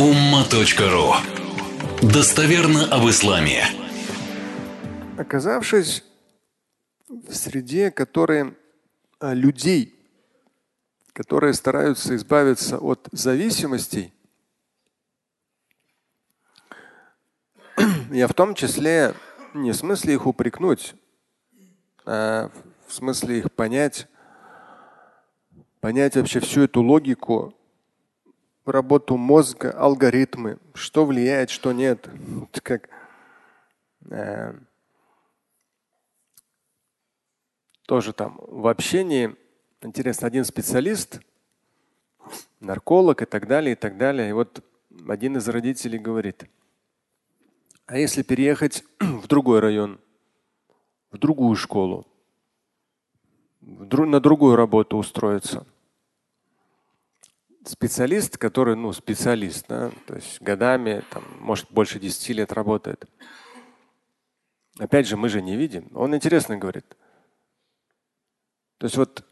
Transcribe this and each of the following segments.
umma.ru Достоверно об исламе. Оказавшись в среде, которые а, людей, которые стараются избавиться от зависимостей, я в том числе не в смысле их упрекнуть, а в смысле их понять, понять вообще всю эту логику, работу мозга, алгоритмы, что влияет, что нет. Как, э, тоже там в общении, интересно, один специалист, нарколог и так далее, и так далее. И вот один из родителей говорит, а если переехать в другой район, в другую школу, на другую работу устроиться? Специалист, который, ну, специалист, да, то есть годами, там, может, больше 10 лет работает. Опять же, мы же не видим. Он интересно говорит. То есть вот,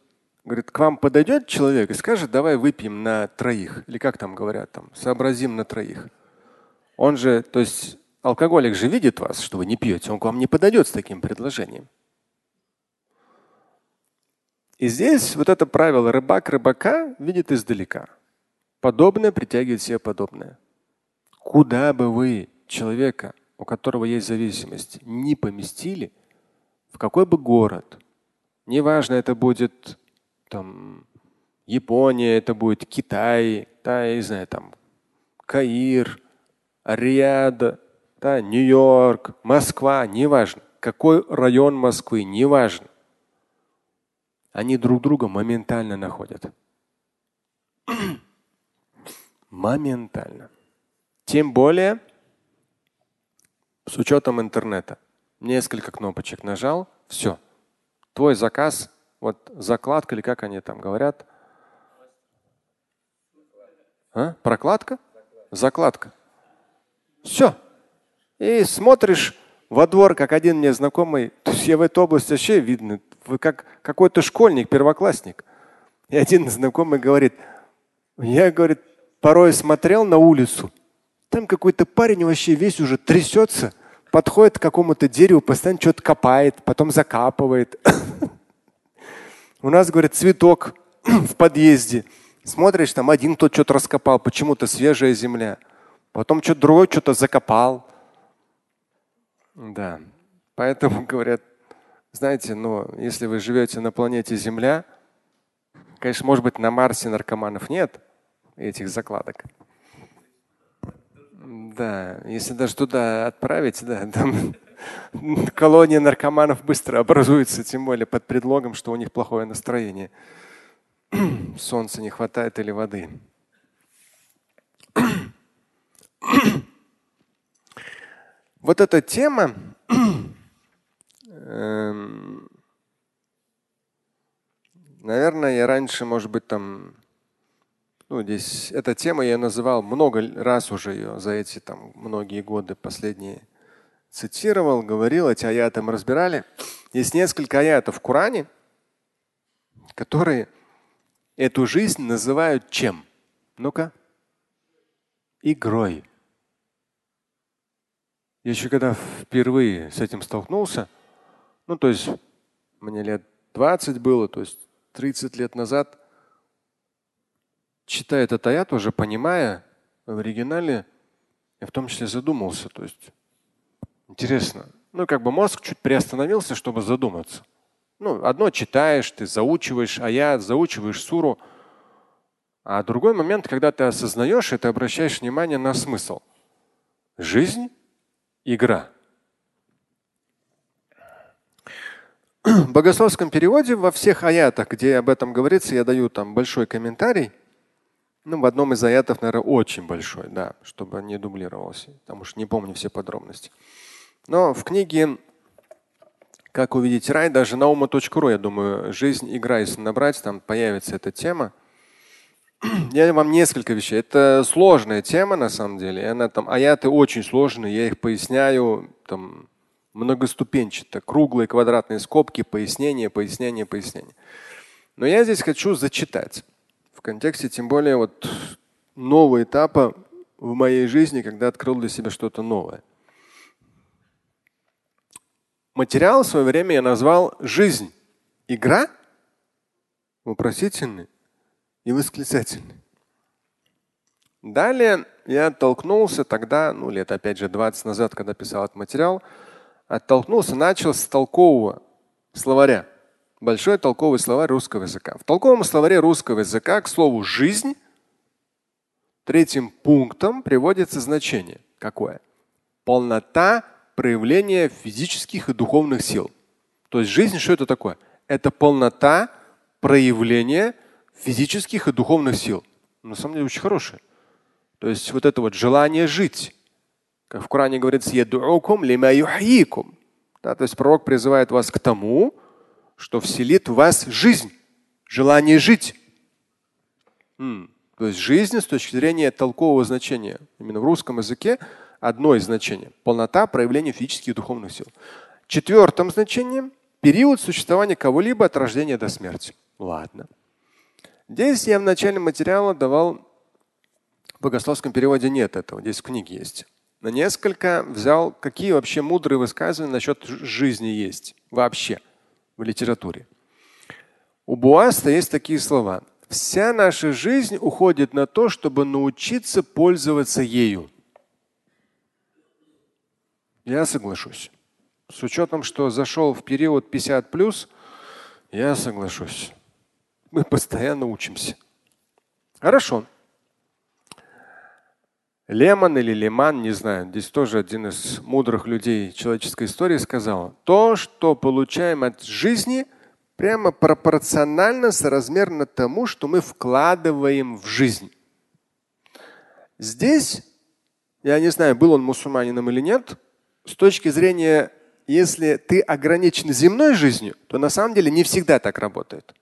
говорит, к вам подойдет человек и скажет, давай выпьем на троих. Или как там говорят, там, сообразим на троих. Он же, то есть Алкоголик же видит вас, что вы не пьете, он к вам не подойдет с таким предложением. И здесь вот это правило рыбак рыбака видит издалека. Подобное притягивает себе подобное. Куда бы вы человека, у которого есть зависимость, не поместили, в какой бы город, неважно, это будет там Япония, это будет Китай, да, я не знаю, там Каир, Риад, да, Нью-Йорк, Москва, неважно, какой район Москвы, неважно. Они друг друга моментально находят. Моментально. Тем более с учетом интернета. Несколько кнопочек нажал, все. Твой заказ, вот закладка или как они там говорят. А? Прокладка? Закладка. Все. И смотришь во двор, как один мне знакомый, то есть я в этой области вообще видно, вы как какой-то школьник, первоклассник. И один знакомый говорит, я, говорит, порой смотрел на улицу, там какой-то парень вообще весь уже трясется, подходит к какому-то дереву, постоянно что-то копает, потом закапывает. У нас, говорит, цветок в подъезде. Смотришь, там один тот что-то раскопал, почему-то свежая земля. Потом что-то другой что-то закопал. Да. Поэтому говорят, знаете, ну, если вы живете на планете Земля, конечно, может быть, на Марсе наркоманов нет, этих закладок. Да, если даже туда отправить, да, там колония наркоманов быстро образуется, тем более под предлогом, что у них плохое настроение. Солнца не хватает или воды. Вот эта тема, эм, наверное, я раньше, может быть, там, ну, здесь эта тема я называл много раз уже ее за эти там многие годы последние цитировал, говорил, эти аяты мы разбирали. Есть несколько аятов в Коране, которые эту жизнь называют чем? Ну-ка, игрой. Я еще когда впервые с этим столкнулся, ну то есть мне лет 20 было, то есть 30 лет назад, читая этот аят, уже понимая в оригинале, я в том числе задумался. То есть интересно. Ну, как бы мозг чуть приостановился, чтобы задуматься. Ну, одно читаешь, ты заучиваешь аят, заучиваешь суру. А другой момент, когда ты осознаешь ты обращаешь внимание на смысл. Жизнь игра. В богословском переводе во всех аятах, где об этом говорится, я даю там большой комментарий. Ну, в одном из аятов, наверное, очень большой, да, чтобы не дублировался, потому что не помню все подробности. Но в книге «Как увидеть рай» даже на ума.ру, я думаю, «Жизнь, игра», если набрать, там появится эта тема. Я вам несколько вещей. Это сложная тема на самом деле. Она там аяты очень сложные, я их поясняю там многоступенчато, круглые квадратные скобки, пояснения, пояснения, пояснения. Но я здесь хочу зачитать контексте тем более вот нового этапа в моей жизни, когда открыл для себя что-то новое. Материал в свое время я назвал жизнь. Игра? Вопросительный и восклицательный. Далее я оттолкнулся тогда, ну лет опять же 20 назад, когда писал этот материал, оттолкнулся, начал с толкового словаря. Большой толковый словарь русского языка. В толковом словаре русского языка к слову «жизнь» третьим пунктом приводится значение. Какое? Полнота проявления физических и духовных сил. То есть жизнь что это такое? Это полнота проявления физических и духовных сил. На самом деле очень хорошее. То есть вот это вот желание жить. Как в Коране говорится, да, то есть пророк призывает вас к тому, что вселит в вас жизнь, желание жить. М. То есть жизнь с точки зрения толкового значения, именно в русском языке, одно из значений – полнота проявления физических и духовных сил. Четвертым значением – период существования кого-либо от рождения до смерти. Ладно. Здесь я в начале материала давал, в богословском переводе нет этого, здесь в книге есть. На несколько взял, какие вообще мудрые высказывания насчет жизни есть вообще в литературе. У Буаста есть такие слова. Вся наша жизнь уходит на то, чтобы научиться пользоваться ею. Я соглашусь. С учетом, что зашел в период 50 плюс, я соглашусь. Мы постоянно учимся. Хорошо. Лемон или Леман, не знаю, здесь тоже один из мудрых людей человеческой истории сказал, то, что получаем от жизни, прямо пропорционально, соразмерно тому, что мы вкладываем в жизнь. Здесь, я не знаю, был он мусульманином или нет, с точки зрения, если ты ограничен земной жизнью, то на самом деле не всегда так работает.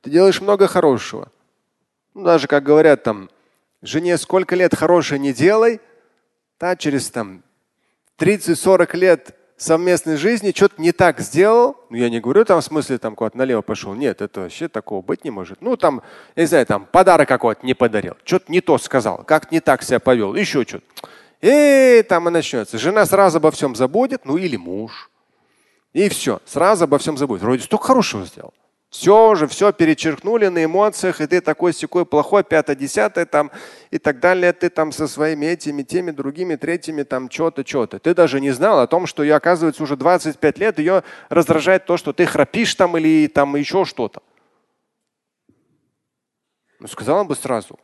Ты делаешь много хорошего. Ну, даже, как говорят там, жене сколько лет хорошее не делай, та через там 30-40 лет совместной жизни что-то не так сделал. Ну, я не говорю там в смысле там куда-то налево пошел. Нет, это вообще такого быть не может. Ну, там, я не знаю, там подарок какой-то не подарил, что-то не то сказал, как не так себя повел, еще что-то. И там и начнется. Жена сразу обо всем забудет, ну или муж. И все, сразу обо всем забудет. Вроде столько хорошего сделал. Все уже, все перечеркнули на эмоциях, и ты такой секой плохой, пятое, десятое там и так далее. Ты там со своими этими, теми, другими, третьими, там что-то, что-то. Ты даже не знал о том, что ее, оказывается, уже 25 лет ее раздражает то, что ты храпишь там или там еще что-то. Ну, сказала бы сразу.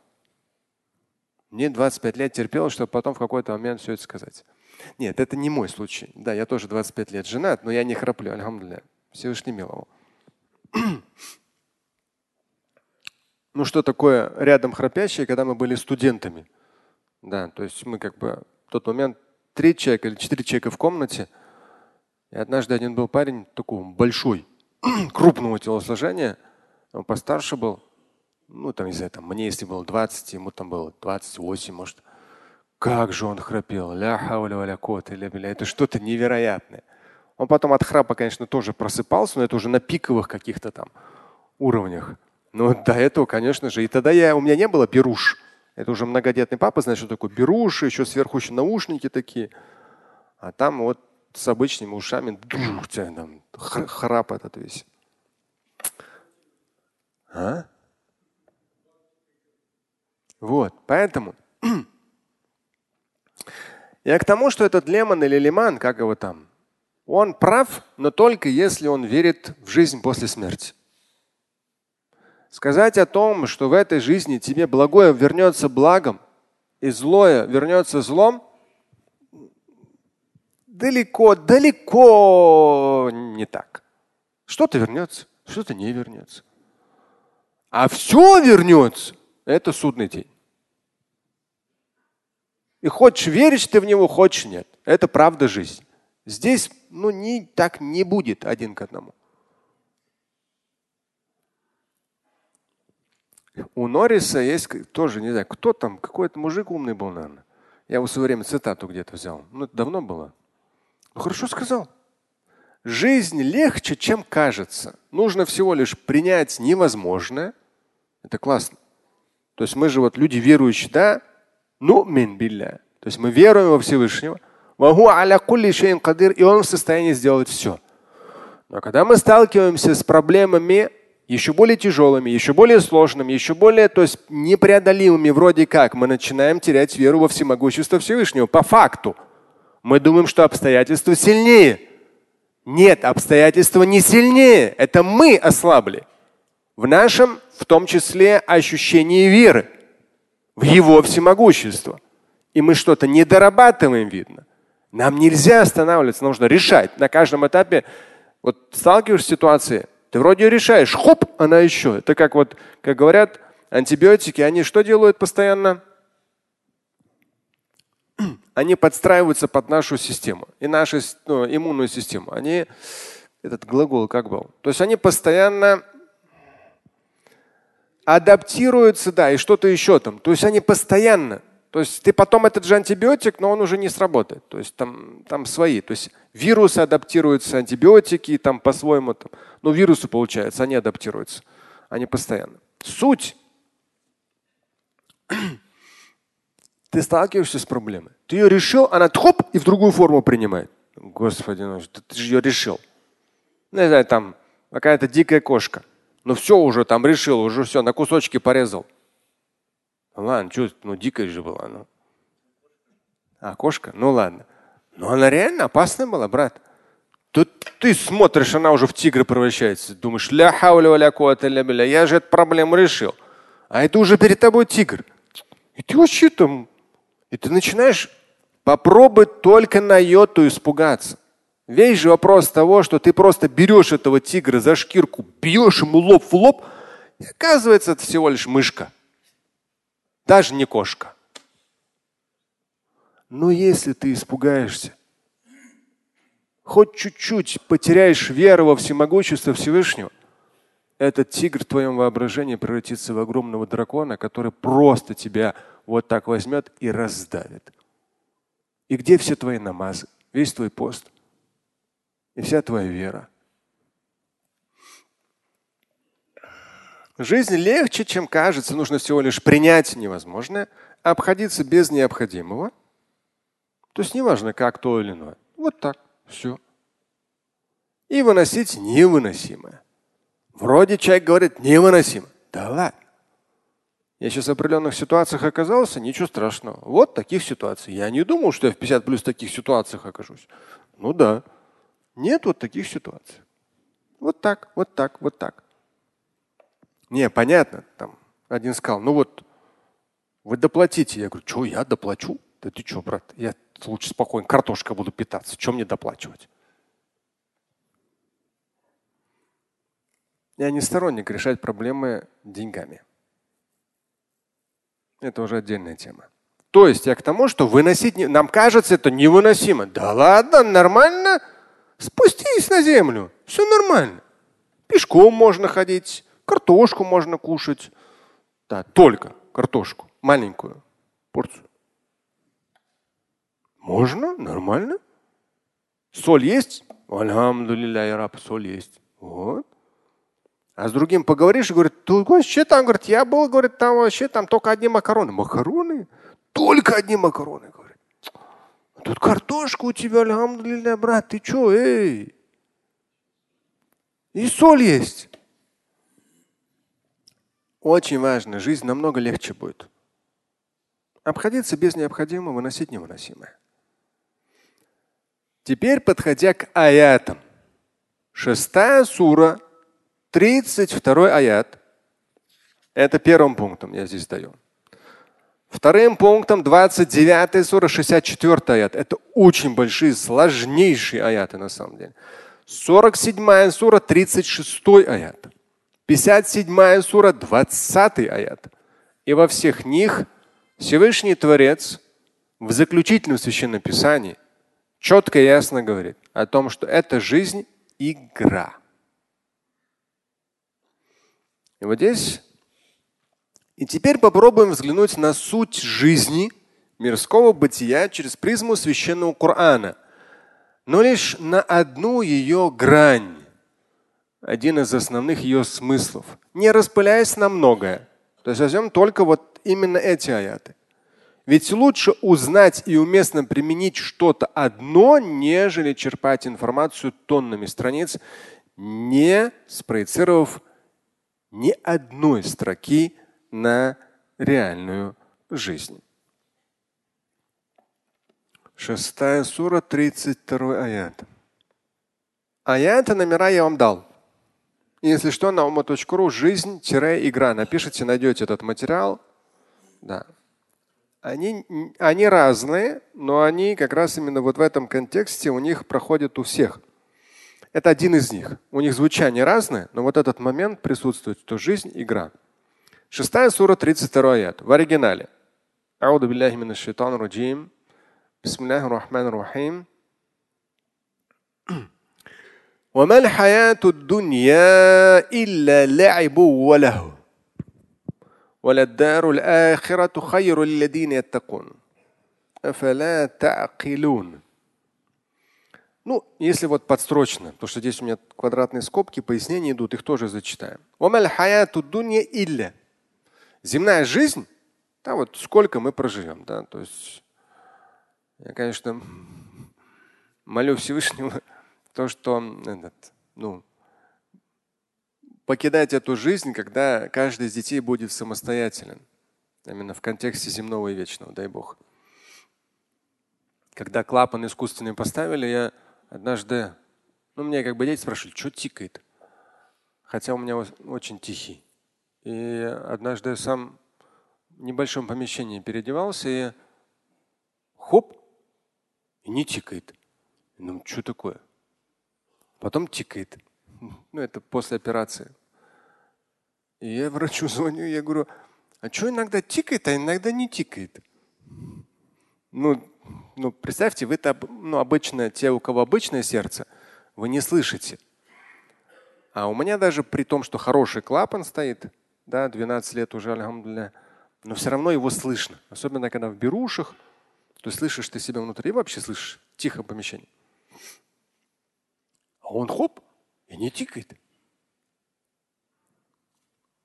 Мне 25 лет терпел, чтобы потом в какой-то момент все это сказать. Нет, это не мой случай. Да, я тоже 25 лет женат, но я не храплю, альхамдулillah. Всевышний миловал. ну, что такое рядом храпящие, когда мы были студентами. Да, то есть мы как бы в тот момент три человека или четыре человека в комнате. И однажды один был парень такой большой, крупного телосложения, он постарше был. Ну, там, знаю, там, мне если было 20, ему там было 28, может. Как же он храпел. Ля хауля кот или Это что-то невероятное. Он потом от храпа, конечно, тоже просыпался, но это уже на пиковых каких-то там уровнях. Но до этого, конечно же, и тогда я, у меня не было беруш. Это уже многодетный папа, знает, что такое беруш, еще сверху еще наушники такие. А там вот с обычными ушами там, храп этот весь. А? Вот, поэтому я к тому, что этот лемон или лиман, как его там, он прав, но только если он верит в жизнь после смерти. Сказать о том, что в этой жизни тебе благое вернется благом и злое вернется злом, далеко, далеко не так. Что-то вернется, что-то не вернется. А все вернется, это судный день. И хочешь веришь ты в него, хочешь нет. Это правда жизнь. Здесь ну, не, так не будет один к одному. У Норриса есть тоже, не знаю, кто там, какой-то мужик умный был, наверное. Я его в свое время цитату где-то взял. Ну, это давно было. Ну, хорошо сказал. Жизнь легче, чем кажется. Нужно всего лишь принять невозможное. Это классно. То есть мы же вот люди верующие, да, Ну, мин билля. То есть мы веруем во Всевышнего. И он в состоянии сделать все. Но когда мы сталкиваемся с проблемами еще более тяжелыми, еще более сложными, еще более то есть непреодолимыми вроде как, мы начинаем терять веру во всемогущество Всевышнего. По факту. Мы думаем, что обстоятельства сильнее. Нет, обстоятельства не сильнее. Это мы ослабли. В нашем, в том числе, ощущении веры. В его всемогущество. И мы что-то не дорабатываем, видно. Нам нельзя останавливаться, нужно решать. На каждом этапе вот сталкиваешься с ситуацией, ты вроде решаешь, хоп, она еще. Это как вот, как говорят, антибиотики, они что делают постоянно? Они подстраиваются под нашу систему и нашу ну, иммунную систему. Они, этот глагол как был? То есть они постоянно адаптируются, да, и что-то еще там. То есть они постоянно то есть ты потом этот же антибиотик, но он уже не сработает. То есть там, там свои. То есть вирусы адаптируются, антибиотики там по-своему. Там. Ну, вирусы, получается, они адаптируются. Они постоянно. Суть. Ты сталкиваешься с проблемой. Ты ее решил, она хоп и в другую форму принимает. Господи, ну, ты, же ее решил. Ну, не знаю, там какая-то дикая кошка. Ну все уже там решил, уже все, на кусочки порезал. Ладно, что, ну дикая же была. Ну. А, кошка? Ну ладно. Но она реально опасная была, брат. Тут ты смотришь, она уже в тигра превращается. Думаешь, ля хауля валя ля я же эту проблему решил. А это уже перед тобой тигр. И ты вообще там, и ты начинаешь попробовать только на йоту испугаться. Весь же вопрос того, что ты просто берешь этого тигра за шкирку, бьешь ему лоб в лоб, и оказывается, это всего лишь мышка даже не кошка. Но если ты испугаешься, хоть чуть-чуть потеряешь веру во всемогущество Всевышнего, этот тигр в твоем воображении превратится в огромного дракона, который просто тебя вот так возьмет и раздавит. И где все твои намазы, весь твой пост и вся твоя вера? Жизнь легче, чем кажется. Нужно всего лишь принять невозможное, обходиться без необходимого. То есть неважно, как то или иное. Вот так. Все. И выносить невыносимое. Вроде человек говорит невыносимо. Да ладно. Я сейчас в определенных ситуациях оказался, ничего страшного. Вот таких ситуаций. Я не думал, что я в 50 плюс таких ситуациях окажусь. Ну да. Нет вот таких ситуаций. Вот так, вот так, вот так. Не, понятно. Там один сказал, ну вот, вы доплатите. Я говорю, что, я доплачу? Да ты что, брат, я лучше спокойно картошкой буду питаться. Чем мне доплачивать? Я не сторонник решать проблемы деньгами. Это уже отдельная тема. То есть я к тому, что выносить, не... нам кажется это невыносимо. Да ладно, нормально. Спустись на землю. Все нормально. Пешком можно ходить, Картошку можно кушать. Да, только картошку, маленькую порцию. Можно, нормально. Соль есть? Альхамдулилля, раб, соль есть. Вот. А с другим поговоришь и говорит, ты вообще там, говорит, я был, говорит, там вообще там только одни макароны. Макароны? Только одни макароны, говорит. Тут картошка у тебя, альхамдулилля, брат, ты что, эй? И соль есть. Очень важно, жизнь намного легче будет. Обходиться без необходимого, выносить невыносимое. Теперь, подходя к аятам. Шестая сура, 32 аят. Это первым пунктом я здесь даю. Вторым пунктом 29 сура, 64 аят. Это очень большие, сложнейшие аяты на самом деле. 47 сура, 36 аят. 57 сура, 20 аят. И во всех них Всевышний Творец в заключительном священном писании четко и ясно говорит о том, что эта жизнь – игра. И вот здесь и теперь попробуем взглянуть на суть жизни мирского бытия через призму священного Корана, но лишь на одну ее грань один из основных ее смыслов, не распыляясь на многое. То есть возьмем только вот именно эти аяты. Ведь лучше узнать и уместно применить что-то одно, нежели черпать информацию тоннами страниц, не спроецировав ни одной строки на реальную жизнь. Шестая сура, 32 аят. Аяты номера я вам дал. Если что, на ума.ру жизнь-игра. Напишите, найдете этот материал. Да. Они, они разные, но они как раз именно вот в этом контексте у них проходят у всех. Это один из них. У них звучание разное, но вот этот момент присутствует, что жизнь – игра. Шестая сура, 32 аят. В оригинале. Ауду биллахи минаш шайтан руджим. Бисмиллахи рахман рахим. وما الحياة الدنيا إلا لعب وله وللدار الآخرة خير للذين يتقون أفلا تعقلون Ну, если вот подстрочно, то что здесь у меня квадратные скобки, пояснения идут, их тоже зачитаем. Земная жизнь, да, вот сколько мы проживем, да, то есть я, конечно, молю Всевышнего, то, что этот, ну, покидать эту жизнь, когда каждый из детей будет самостоятелен. Именно в контексте земного и вечного, дай Бог. Когда клапан искусственный поставили, я однажды, ну, мне как бы дети спрашивали, что тикает? Хотя у меня очень тихий. И однажды я сам в небольшом помещении переодевался и хоп, и не тикает. Ну, что такое? Потом тикает. Ну, это после операции. И я врачу звоню, я говорю, а что иногда тикает, а иногда не тикает? Ну, ну представьте, вы-то ну, обычно, те, у кого обычное сердце, вы не слышите. А у меня даже при том, что хороший клапан стоит, да, 12 лет уже, алхамдулillah, но все равно его слышно. Особенно когда в берушах, то слышишь ты себя внутри, и вообще слышишь тихо помещение. А он хоп, и не тикает.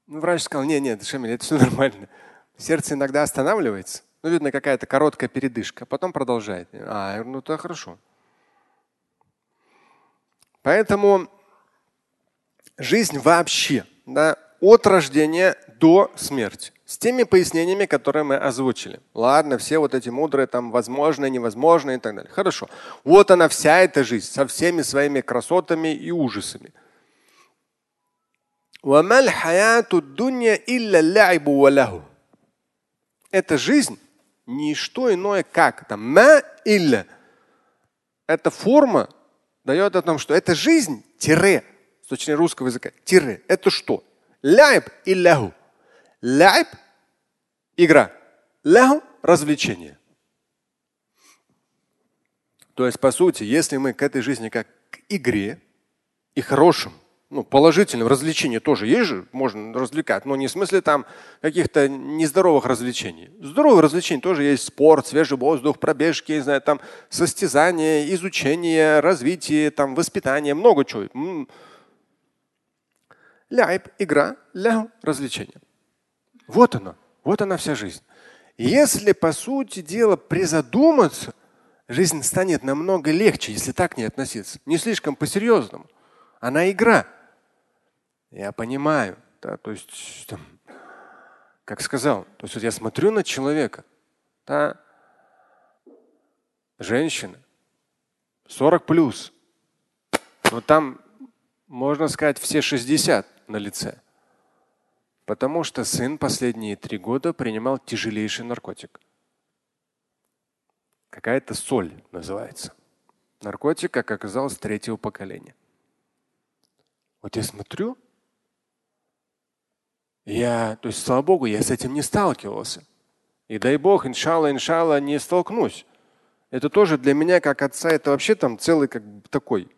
Ну, врач сказал, нет, нет, Шамиль, это все нормально. Сердце иногда останавливается. Ну, видно, какая-то короткая передышка, а потом продолжает. А, ну то хорошо. Поэтому жизнь вообще, да, от рождения до смерти. С теми пояснениями, которые мы озвучили. Ладно, все вот эти мудрые, там, возможно, невозможно и так далее. Хорошо. Вот она вся эта жизнь со всеми своими красотами и ужасами. Эта жизнь не что иное как там ма илля. Эта форма дает о том, что это жизнь тире с точки русского языка. Тире. Это что? Ляйб и ляху. Ляйб – игра. Ляху – развлечение. То есть, по сути, если мы к этой жизни как к игре и хорошим, ну, положительным развлечениям тоже есть же, можно развлекать, но не в смысле там каких-то нездоровых развлечений. Здоровые развлечения тоже есть спорт, свежий воздух, пробежки, не знаю, там состязания, изучение, развитие, там воспитание, много чего. Ляйб – игра, ляу – развлечение. Вот оно, вот она вся жизнь. Если, по сути дела, призадуматься, жизнь станет намного легче, если так не относиться. Не слишком по-серьезному. Она игра. Я понимаю. Да, то есть, там, как сказал, то есть вот я смотрю на человека, да, женщина, 40 плюс, но там, можно сказать, все 60 на лице. Потому что сын последние три года принимал тяжелейший наркотик. Какая-то соль называется. Наркотик, как оказалось, третьего поколения. Вот я смотрю, я, то есть, слава Богу, я с этим не сталкивался. И дай Бог, иншалла, иншалла, не столкнусь. Это тоже для меня, как отца, это вообще там целый как бы такой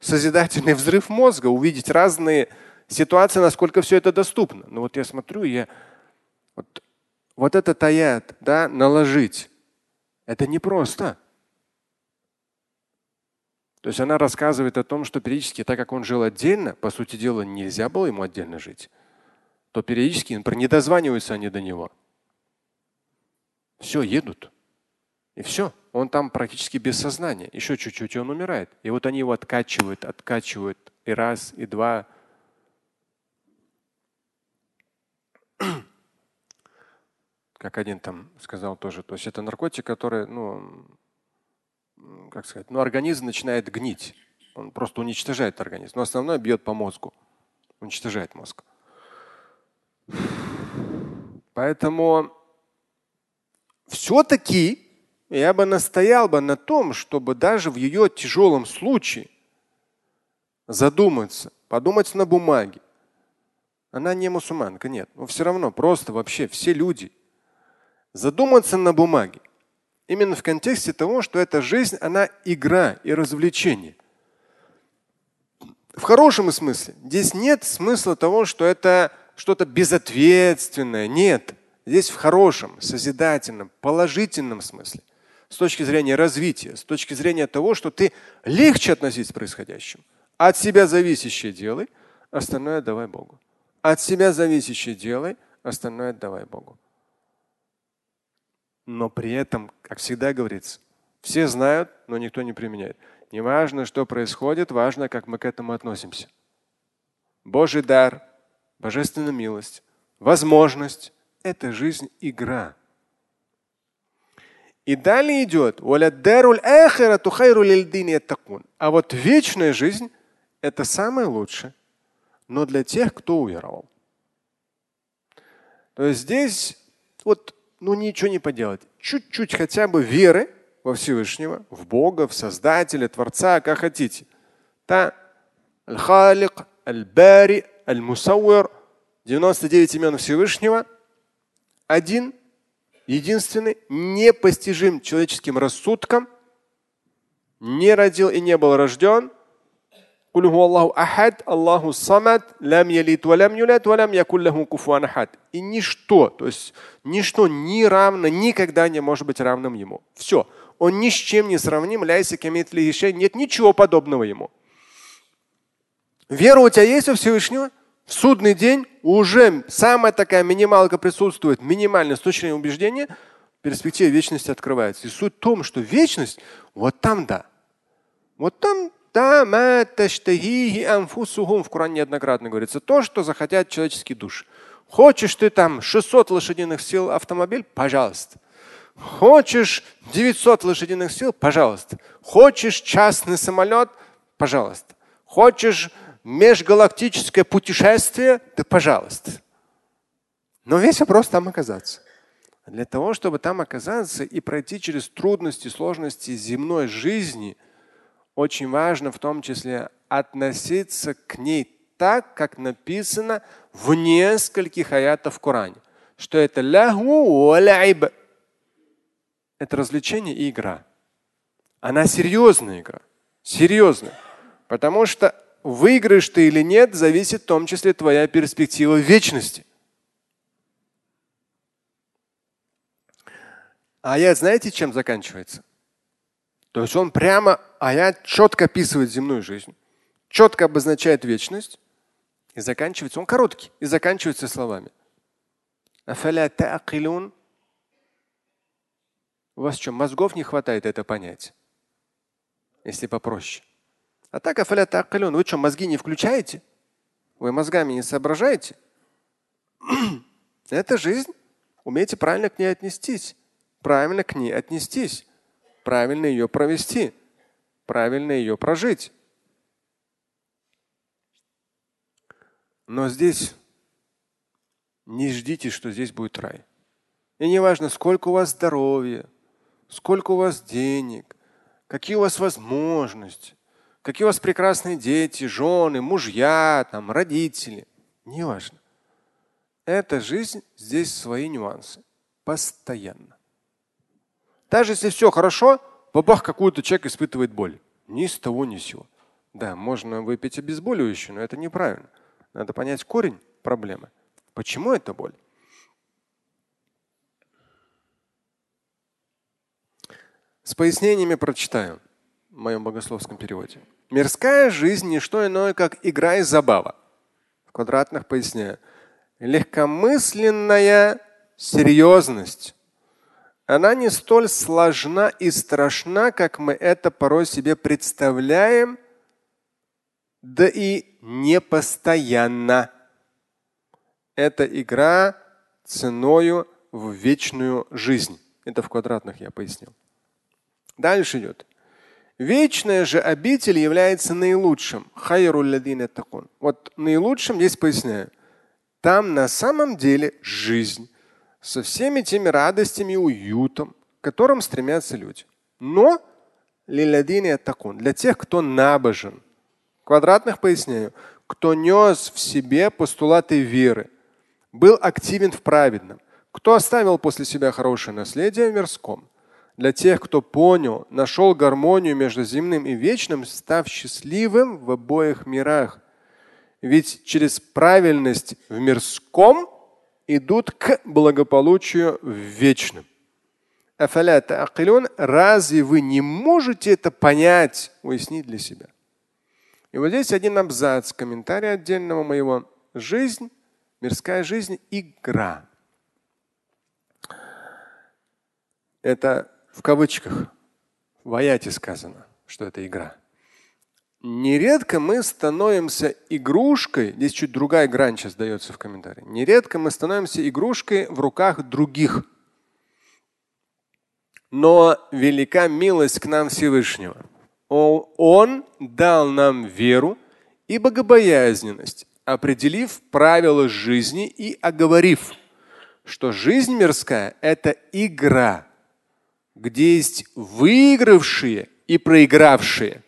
созидательный взрыв мозга, увидеть разные ситуация, насколько все это доступно. Но вот я смотрю, я вот, вот этот аят, да, наложить, это непросто. То есть она рассказывает о том, что периодически, так как он жил отдельно, по сути дела, нельзя было ему отдельно жить, то периодически, например, не дозваниваются они до него. Все, едут. И все. Он там практически без сознания. Еще чуть-чуть, и он умирает. И вот они его откачивают, откачивают и раз, и два. Как один там сказал тоже. То есть это наркотик, который, ну, как сказать, ну, организм начинает гнить. Он просто уничтожает организм. Но основное бьет по мозгу. Уничтожает мозг. Поэтому все-таки я бы настоял бы на том, чтобы даже в ее тяжелом случае задуматься, подумать на бумаге. Она не мусульманка, нет. Но все равно просто вообще все люди. Задуматься на бумаге. Именно в контексте того, что эта жизнь, она игра и развлечение. В хорошем смысле. Здесь нет смысла того, что это что-то безответственное. Нет. Здесь в хорошем, созидательном, положительном смысле. С точки зрения развития, с точки зрения того, что ты легче относись к происходящему. От себя зависящее делай, остальное давай Богу. От себя зависящее делай, остальное давай Богу. Но при этом, как всегда говорится, все знают, но никто не применяет. Не важно, что происходит, важно, как мы к этому относимся. Божий дар, божественная милость, возможность – это жизнь игра. И далее идет а вот вечная жизнь – это самое лучшее, но для тех, кто уверовал. То есть здесь вот ну ничего не поделать. Чуть-чуть хотя бы веры во Всевышнего, в Бога, в Создателя, Творца, как хотите. Та Аль-Халик, Аль-Бари, Аль-Мусауэр, 99 имен Всевышнего, один, единственный, непостижим человеческим рассудком, не родил и не был рожден – قل هو الله أحد الله الصمد لم يلد ولم يولد ولم يكن له كفوا أحد. И ничто, то есть ничто не равно, никогда не может быть равным ему. Все. Он ни с чем не сравним, ляйся нет ничего подобного ему. Вера у тебя есть у Всевышнего? В судный день уже самая такая минималка присутствует, минимальная с точки зрения убеждения, перспектива вечности открывается. И суть в том, что вечность, вот там да. Вот там в Коране неоднократно говорится, то, что захотят человеческие души. Хочешь ты там 600 лошадиных сил автомобиль? Пожалуйста. Хочешь 900 лошадиных сил? Пожалуйста. Хочешь частный самолет? Пожалуйста. Хочешь межгалактическое путешествие? Да пожалуйста. Но весь вопрос там оказаться. Для того, чтобы там оказаться и пройти через трудности, сложности земной жизни – очень важно в том числе относиться к ней так, как написано в нескольких аятах в Коране, что это лаху Это развлечение и игра. Она серьезная игра. Серьезная. Потому что выиграешь ты или нет, зависит в том числе твоя перспектива вечности. Аят знаете, чем заканчивается? То есть он прямо аят четко описывает земную жизнь, четко обозначает вечность и заканчивается. Он короткий и заканчивается словами. У вас что, мозгов не хватает это понять? Если попроще. А так вы что, мозги не включаете? Вы мозгами не соображаете? Это жизнь. Умейте правильно к ней отнестись. Правильно к ней отнестись правильно ее провести, правильно ее прожить. Но здесь не ждите, что здесь будет рай. И не важно, сколько у вас здоровья, сколько у вас денег, какие у вас возможности, какие у вас прекрасные дети, жены, мужья, там, родители. Не важно. Эта жизнь, здесь свои нюансы. Постоянно. Даже если все хорошо, бабах, какой-то человек испытывает боль. Ни с того, ни с сего. Да, можно выпить обезболивающее, но это неправильно. Надо понять корень проблемы. Почему это боль? С пояснениями прочитаю в моем богословском переводе. Мирская жизнь не что иное, как игра и забава. В квадратных поясняю. Легкомысленная серьезность она не столь сложна и страшна, как мы это порой себе представляем, да и непостоянна. Это игра ценою в вечную жизнь. Это в квадратных я пояснил. Дальше идет. Вечная же обитель является наилучшим. Вот наилучшим здесь поясняю. Там на самом деле жизнь со всеми теми радостями и уютом, к которым стремятся люди. Но для тех, кто набожен. Квадратных поясняю. Кто нес в себе постулаты веры, был активен в праведном, кто оставил после себя хорошее наследие в мирском. Для тех, кто понял, нашел гармонию между земным и вечным, став счастливым в обоих мирах. Ведь через правильность в мирском идут к благополучию в вечном. Разве вы не можете это понять, уяснить для себя? И вот здесь один абзац, комментарий отдельного моего. Жизнь, мирская жизнь – игра. Это в кавычках, в аяте сказано, что это игра. Нередко мы становимся игрушкой, здесь чуть другая грань сейчас дается в комментарии. Нередко мы становимся игрушкой в руках других. Но велика милость к нам Всевышнего. Он дал нам веру и богобоязненность, определив правила жизни и оговорив, что жизнь мирская – это игра, где есть выигравшие и проигравшие –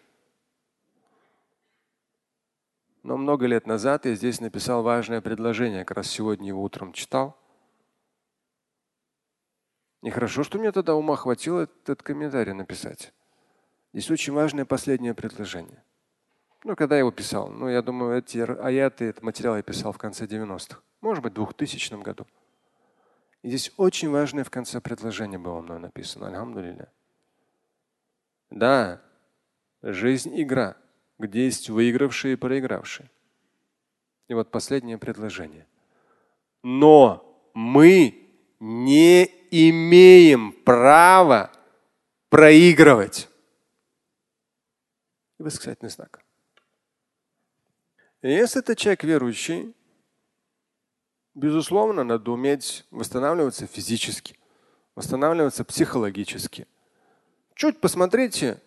Но много лет назад я здесь написал важное предложение, как раз сегодня его утром читал. Нехорошо, что мне тогда ума хватило этот комментарий написать. Здесь очень важное последнее предложение. Ну, когда я его писал, ну, я думаю, эти аяты, этот материал я писал в конце 90-х, может быть, в 2000 году. И здесь очень важное в конце предложение было мной написано. Альхамдулилля. Да, жизнь – игра где есть выигравшие и проигравшие. И вот последнее предложение. Но мы не имеем права проигрывать. Восклицательный знак. Если это человек верующий, безусловно, надо уметь восстанавливаться физически, восстанавливаться психологически. Чуть посмотрите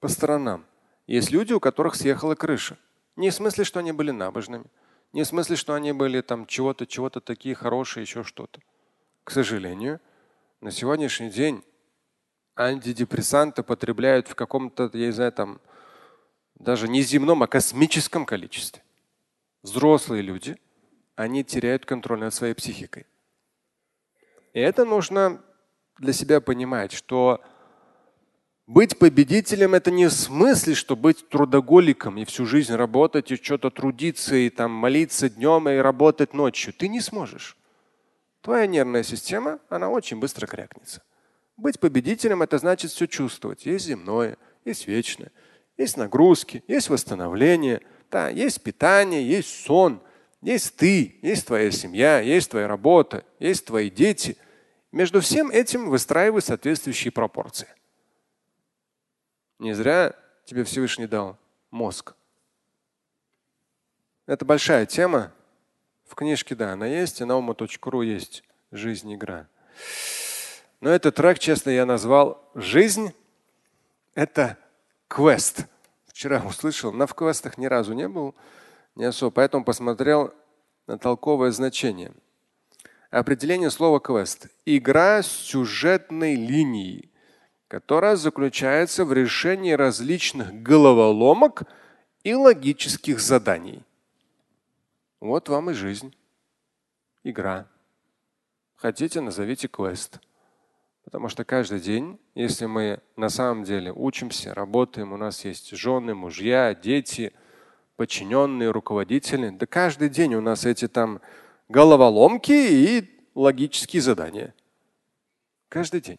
по сторонам. Есть люди, у которых съехала крыша. Не в смысле, что они были набожными, не в смысле, что они были там чего-то, чего-то такие хорошие, еще что-то. К сожалению, на сегодняшний день антидепрессанты потребляют в каком-то, я не знаю, там, даже не земном, а космическом количестве. Взрослые люди, они теряют контроль над своей психикой. И это нужно для себя понимать, что быть победителем это не в смысле, что быть трудоголиком и всю жизнь работать и что-то трудиться и там молиться днем и работать ночью. Ты не сможешь. Твоя нервная система, она очень быстро крякнется. Быть победителем это значит все чувствовать. Есть земное, есть вечное, есть нагрузки, есть восстановление, да, есть питание, есть сон, есть ты, есть твоя семья, есть твоя работа, есть твои дети. Между всем этим выстраивай соответствующие пропорции. Не зря тебе Всевышний дал мозг. Это большая тема. В книжке, да, она есть, и на ума.ру есть «Жизнь игра». Но этот трек, честно, я назвал «Жизнь – это квест». Вчера услышал, но в квестах ни разу не был, не особо, поэтому посмотрел на толковое значение. Определение слова квест – игра с сюжетной линией – которая заключается в решении различных головоломок и логических заданий. Вот вам и жизнь. Игра. Хотите, назовите квест. Потому что каждый день, если мы на самом деле учимся, работаем, у нас есть жены, мужья, дети, подчиненные, руководители, да каждый день у нас эти там головоломки и логические задания. Каждый день.